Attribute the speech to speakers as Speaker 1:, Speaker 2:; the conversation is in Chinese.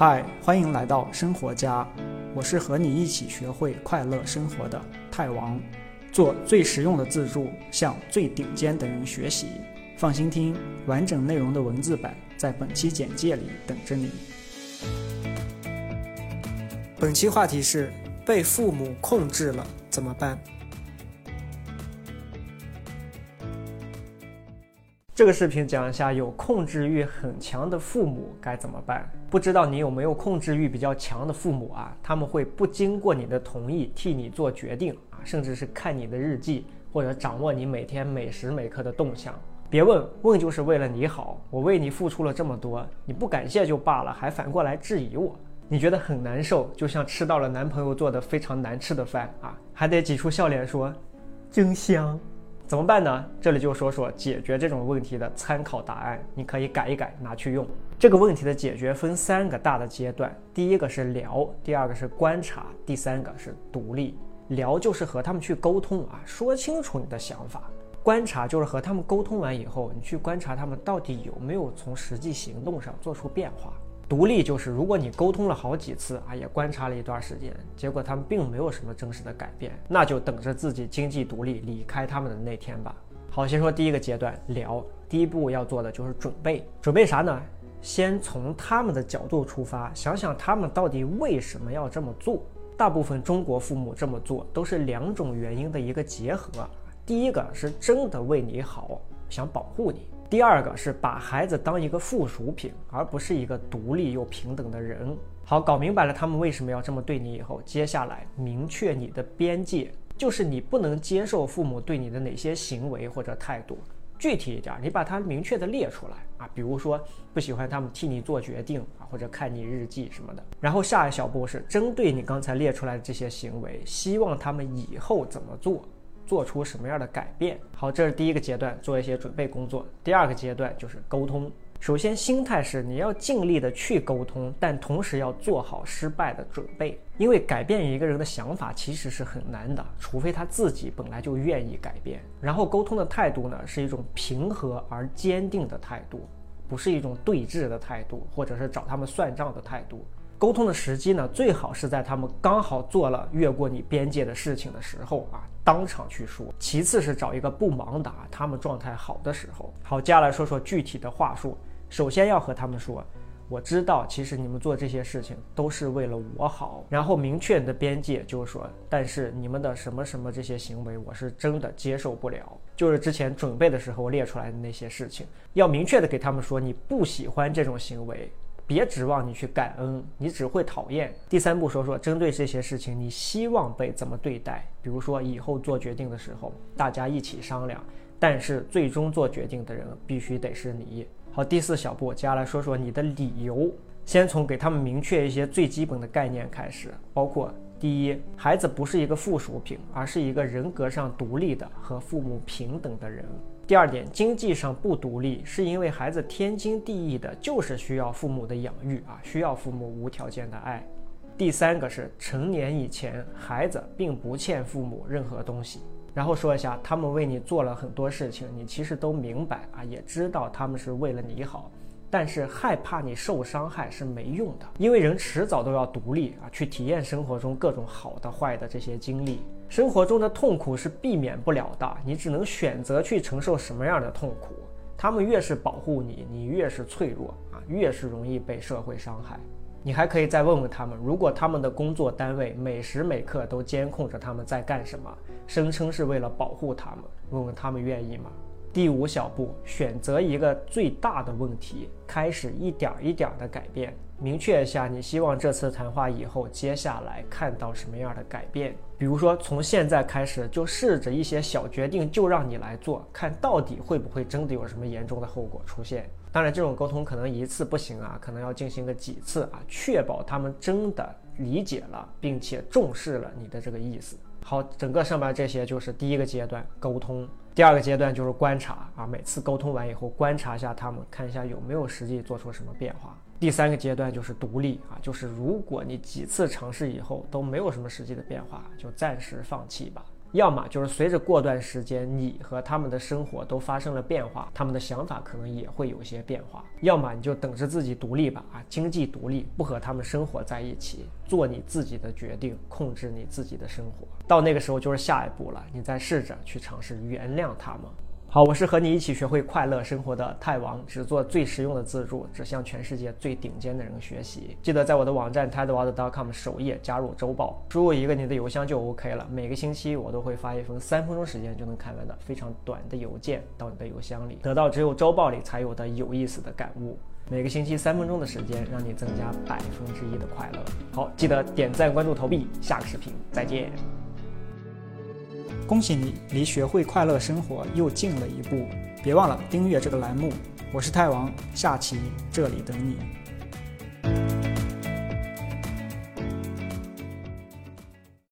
Speaker 1: 嗨，欢迎来到生活家，我是和你一起学会快乐生活的泰王，做最实用的自助，向最顶尖的人学习。放心听，完整内容的文字版在本期简介里等着你。本期话题是被父母控制了怎么办？这个视频讲一下有控制欲很强的父母该怎么办。不知道你有没有控制欲比较强的父母啊？他们会不经过你的同意替你做决定啊，甚至是看你的日记或者掌握你每天每时每刻的动向。别问问就是为了你好，我为你付出了这么多，你不感谢就罢了，还反过来质疑我，你觉得很难受，就像吃到了男朋友做的非常难吃的饭啊，还得挤出笑脸说，真香。怎么办呢？这里就说说解决这种问题的参考答案，你可以改一改，拿去用。这个问题的解决分三个大的阶段，第一个是聊，第二个是观察，第三个是独立。聊就是和他们去沟通啊，说清楚你的想法；观察就是和他们沟通完以后，你去观察他们到底有没有从实际行动上做出变化。独立就是，如果你沟通了好几次啊，也观察了一段时间，结果他们并没有什么真实的改变，那就等着自己经济独立离开他们的那天吧。好，先说第一个阶段聊，第一步要做的就是准备。准备啥呢？先从他们的角度出发，想想他们到底为什么要这么做。大部分中国父母这么做都是两种原因的一个结合。第一个是真的为你好，想保护你。第二个是把孩子当一个附属品，而不是一个独立又平等的人。好，搞明白了他们为什么要这么对你以后，接下来明确你的边界，就是你不能接受父母对你的哪些行为或者态度。具体一点，你把它明确的列出来啊，比如说不喜欢他们替你做决定啊，或者看你日记什么的。然后下一小步是针对你刚才列出来的这些行为，希望他们以后怎么做。做出什么样的改变？好，这是第一个阶段，做一些准备工作。第二个阶段就是沟通。首先，心态是你要尽力的去沟通，但同时要做好失败的准备。因为改变一个人的想法其实是很难的，除非他自己本来就愿意改变。然后，沟通的态度呢，是一种平和而坚定的态度，不是一种对峙的态度，或者是找他们算账的态度。沟通的时机呢，最好是在他们刚好做了越过你边界的事情的时候啊，当场去说。其次是找一个不忙的啊，他们状态好的时候。好，接下来说说具体的话术。首先要和他们说，我知道其实你们做这些事情都是为了我好。然后明确你的边界，就是说，但是你们的什么什么这些行为，我是真的接受不了。就是之前准备的时候列出来的那些事情，要明确的给他们说，你不喜欢这种行为。别指望你去感恩，你只会讨厌。第三步说说针对这些事情，你希望被怎么对待？比如说以后做决定的时候，大家一起商量，但是最终做决定的人必须得是你。好，第四小步，接下来说说你的理由。先从给他们明确一些最基本的概念开始，包括第一，孩子不是一个附属品，而是一个人格上独立的和父母平等的人。第二点，经济上不独立，是因为孩子天经地义的就是需要父母的养育啊，需要父母无条件的爱。第三个是成年以前，孩子并不欠父母任何东西。然后说一下，他们为你做了很多事情，你其实都明白啊，也知道他们是为了你好。但是害怕你受伤害是没用的，因为人迟早都要独立啊，去体验生活中各种好的、坏的这些经历。生活中的痛苦是避免不了的，你只能选择去承受什么样的痛苦。他们越是保护你，你越是脆弱啊，越是容易被社会伤害。你还可以再问问他们，如果他们的工作单位每时每刻都监控着他们在干什么，声称是为了保护他们，问问他们愿意吗？第五小步，选择一个最大的问题，开始一点儿一点儿的改变。明确一下，你希望这次谈话以后，接下来看到什么样的改变？比如说，从现在开始就试着一些小决定，就让你来做，看到底会不会真的有什么严重的后果出现。当然，这种沟通可能一次不行啊，可能要进行个几次啊，确保他们真的理解了，并且重视了你的这个意思。好，整个上面这些就是第一个阶段沟通，第二个阶段就是观察啊。每次沟通完以后，观察一下他们，看一下有没有实际做出什么变化。第三个阶段就是独立啊，就是如果你几次尝试以后都没有什么实际的变化，就暂时放弃吧。要么就是随着过段时间，你和他们的生活都发生了变化，他们的想法可能也会有些变化；要么你就等着自己独立吧，啊，经济独立，不和他们生活在一起，做你自己的决定，控制你自己的生活。到那个时候就是下一步了，你再试着去尝试原谅他们。好，我是和你一起学会快乐生活的泰王，只做最实用的自助，只向全世界最顶尖的人学习。记得在我的网站 tedward.com 首页加入周报，输入一个你的邮箱就 OK 了。每个星期我都会发一封三分钟时间就能看完的非常短的邮件到你的邮箱里，得到只有周报里才有的有意思的感悟。每个星期三 分钟的时间，让你增加百分之一的快乐。好，记得点赞、关注、投币。下个视频再见。
Speaker 2: 恭喜你，离学会快乐生活又近了一步。别忘了订阅这个栏目，我是泰王，下期这里等你。